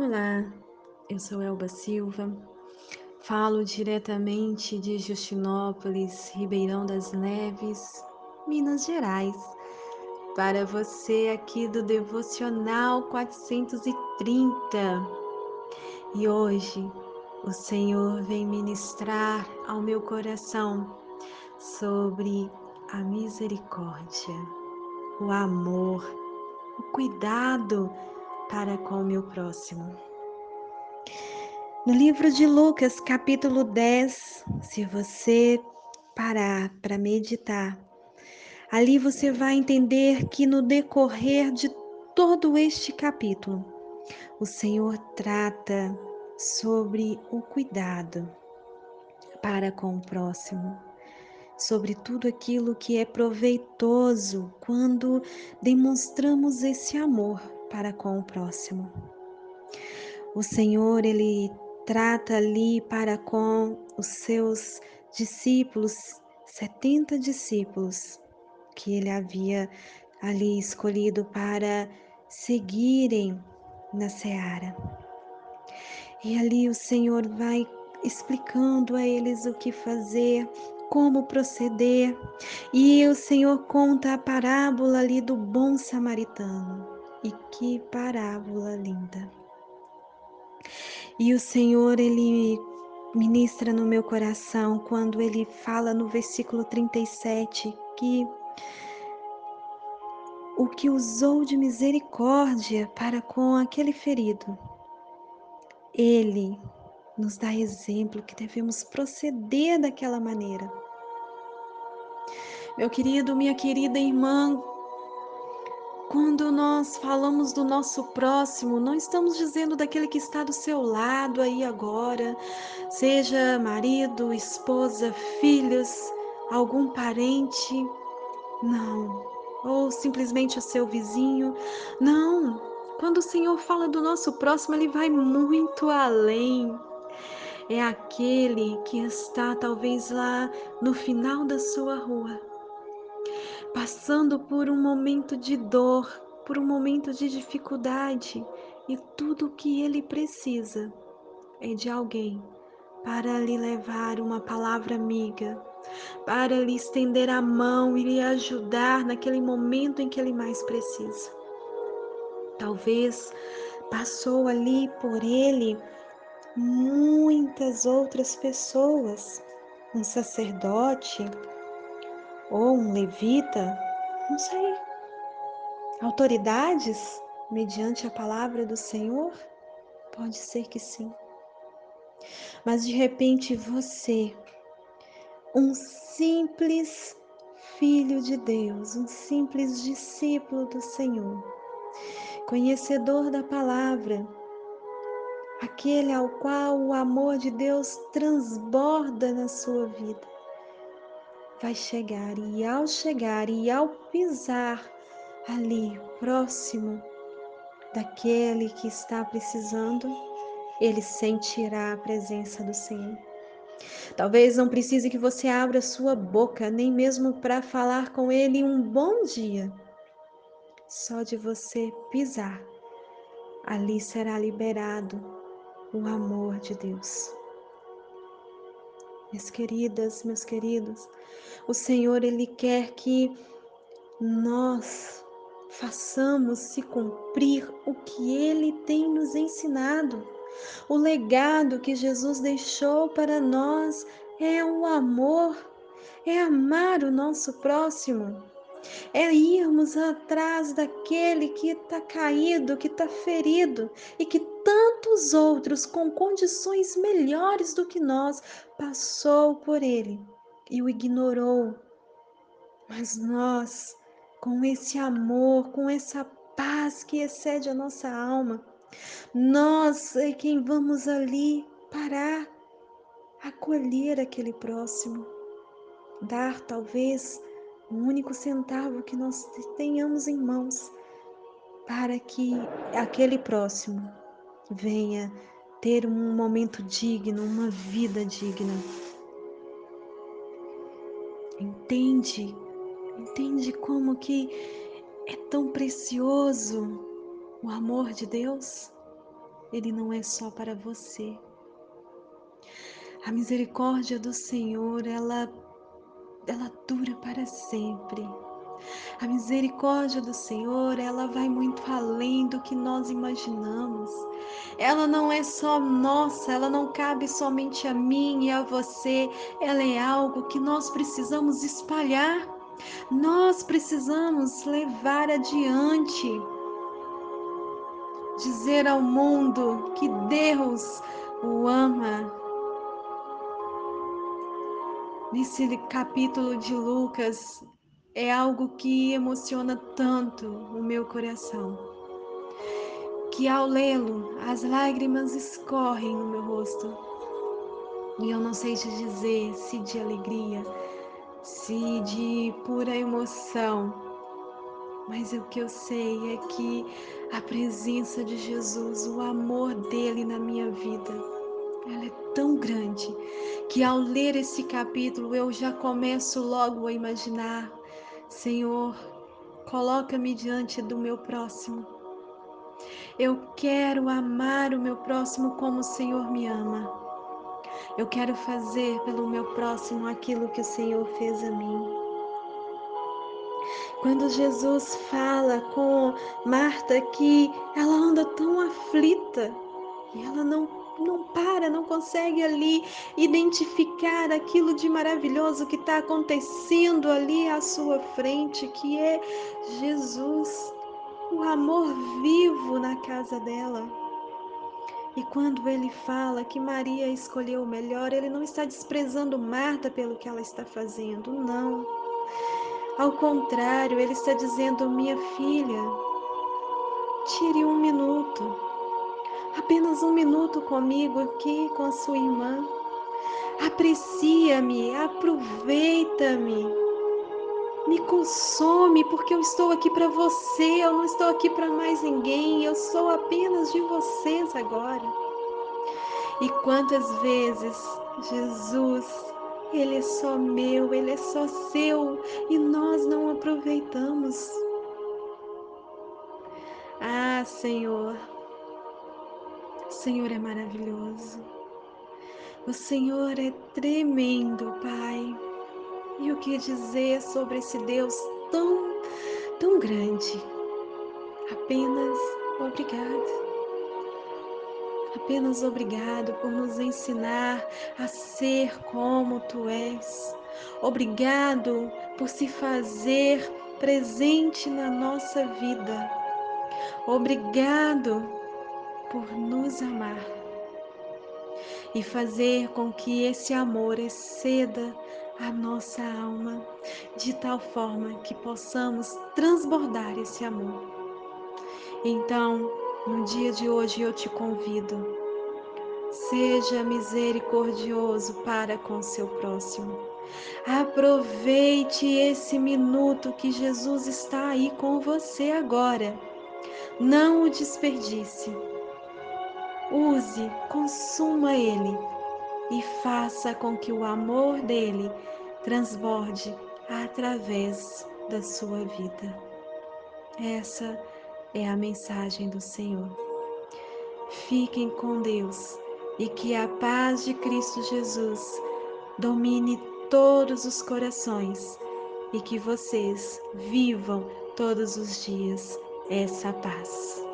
Olá, eu sou Elba Silva, falo diretamente de Justinópolis, Ribeirão das Neves, Minas Gerais, para você aqui do Devocional 430. E hoje o Senhor vem ministrar ao meu coração sobre a misericórdia, o amor, o cuidado para com o meu próximo. No livro de Lucas, capítulo 10, se você parar para meditar, ali você vai entender que no decorrer de todo este capítulo, o Senhor trata sobre o cuidado para com o próximo, sobre tudo aquilo que é proveitoso quando demonstramos esse amor para com o próximo. O Senhor, ele trata ali para com os seus discípulos, 70 discípulos que ele havia ali escolhido para seguirem na seara. E ali o Senhor vai explicando a eles o que fazer, como proceder. E o Senhor conta a parábola ali do bom samaritano. E que parábola linda. E o Senhor, ele ministra no meu coração quando ele fala no versículo 37 que o que usou de misericórdia para com aquele ferido, ele nos dá exemplo que devemos proceder daquela maneira. Meu querido, minha querida irmã, quando nós falamos do nosso próximo, não estamos dizendo daquele que está do seu lado aí agora, seja marido, esposa, filhos, algum parente, não, ou simplesmente o seu vizinho, não. Quando o Senhor fala do nosso próximo, ele vai muito além. É aquele que está talvez lá no final da sua rua passando por um momento de dor, por um momento de dificuldade, e tudo o que ele precisa é de alguém para lhe levar uma palavra amiga, para lhe estender a mão e lhe ajudar naquele momento em que ele mais precisa. Talvez passou ali por ele muitas outras pessoas, um sacerdote, ou um levita, não sei. Autoridades mediante a palavra do Senhor? Pode ser que sim. Mas de repente você, um simples filho de Deus, um simples discípulo do Senhor, conhecedor da palavra, aquele ao qual o amor de Deus transborda na sua vida vai chegar e ao chegar e ao pisar ali próximo daquele que está precisando, ele sentirá a presença do Senhor. Talvez não precise que você abra sua boca, nem mesmo para falar com ele um bom dia. Só de você pisar, ali será liberado o amor de Deus. Minhas queridas, meus queridos, o Senhor ele quer que nós façamos se cumprir o que ele tem nos ensinado. O legado que Jesus deixou para nós é o amor, é amar o nosso próximo, é irmos atrás daquele que está caído, que está ferido e que tantos outros com condições melhores do que nós passou por ele e o ignorou. Mas nós, com esse amor, com essa paz que excede a nossa alma, nós é quem vamos ali parar, acolher aquele próximo, dar talvez o único centavo que nós tenhamos em mãos para que aquele próximo venha ter um momento digno, uma vida digna. Entende? Entende como que é tão precioso o amor de Deus? ele não é só para você. A misericórdia do Senhor, ela ela dura para sempre. A misericórdia do Senhor, ela vai muito além do que nós imaginamos. Ela não é só nossa, ela não cabe somente a mim e a você. Ela é algo que nós precisamos espalhar. Nós precisamos levar adiante. Dizer ao mundo que Deus o ama. Nesse capítulo de Lucas, é algo que emociona tanto o meu coração, que ao lê-lo as lágrimas escorrem no meu rosto. E eu não sei te dizer se de alegria, se de pura emoção, mas o que eu sei é que a presença de Jesus, o amor dele na minha vida, ela é tão grande que ao ler esse capítulo eu já começo logo a imaginar Senhor, coloca-me diante do meu próximo. Eu quero amar o meu próximo como o Senhor me ama. Eu quero fazer pelo meu próximo aquilo que o Senhor fez a mim. Quando Jesus fala com Marta que ela anda tão aflita e ela não não para, não consegue ali identificar aquilo de maravilhoso que está acontecendo ali à sua frente, que é Jesus, o amor vivo na casa dela. E quando ele fala que Maria escolheu o melhor, ele não está desprezando Marta pelo que ela está fazendo, não. Ao contrário, ele está dizendo: minha filha, tire um minuto apenas um minuto comigo aqui com a sua irmã. Aprecia-me, aproveita-me. Me consome, porque eu estou aqui para você, eu não estou aqui para mais ninguém, eu sou apenas de vocês agora. E quantas vezes Jesus, Ele é só meu, Ele é só seu e nós não aproveitamos. Ah, Senhor, o Senhor é maravilhoso. O Senhor é tremendo, Pai. E o que dizer sobre esse Deus tão, tão grande? Apenas obrigado. Apenas obrigado por nos ensinar a ser como tu és. Obrigado por se fazer presente na nossa vida. Obrigado por nos amar e fazer com que esse amor exceda a nossa alma, de tal forma que possamos transbordar esse amor. Então, no dia de hoje eu te convido, seja misericordioso para com seu próximo. Aproveite esse minuto que Jesus está aí com você agora. Não o desperdice use, consuma ele e faça com que o amor dele transborde através da sua vida. Essa é a mensagem do Senhor. Fiquem com Deus e que a paz de Cristo Jesus domine todos os corações e que vocês vivam todos os dias essa paz.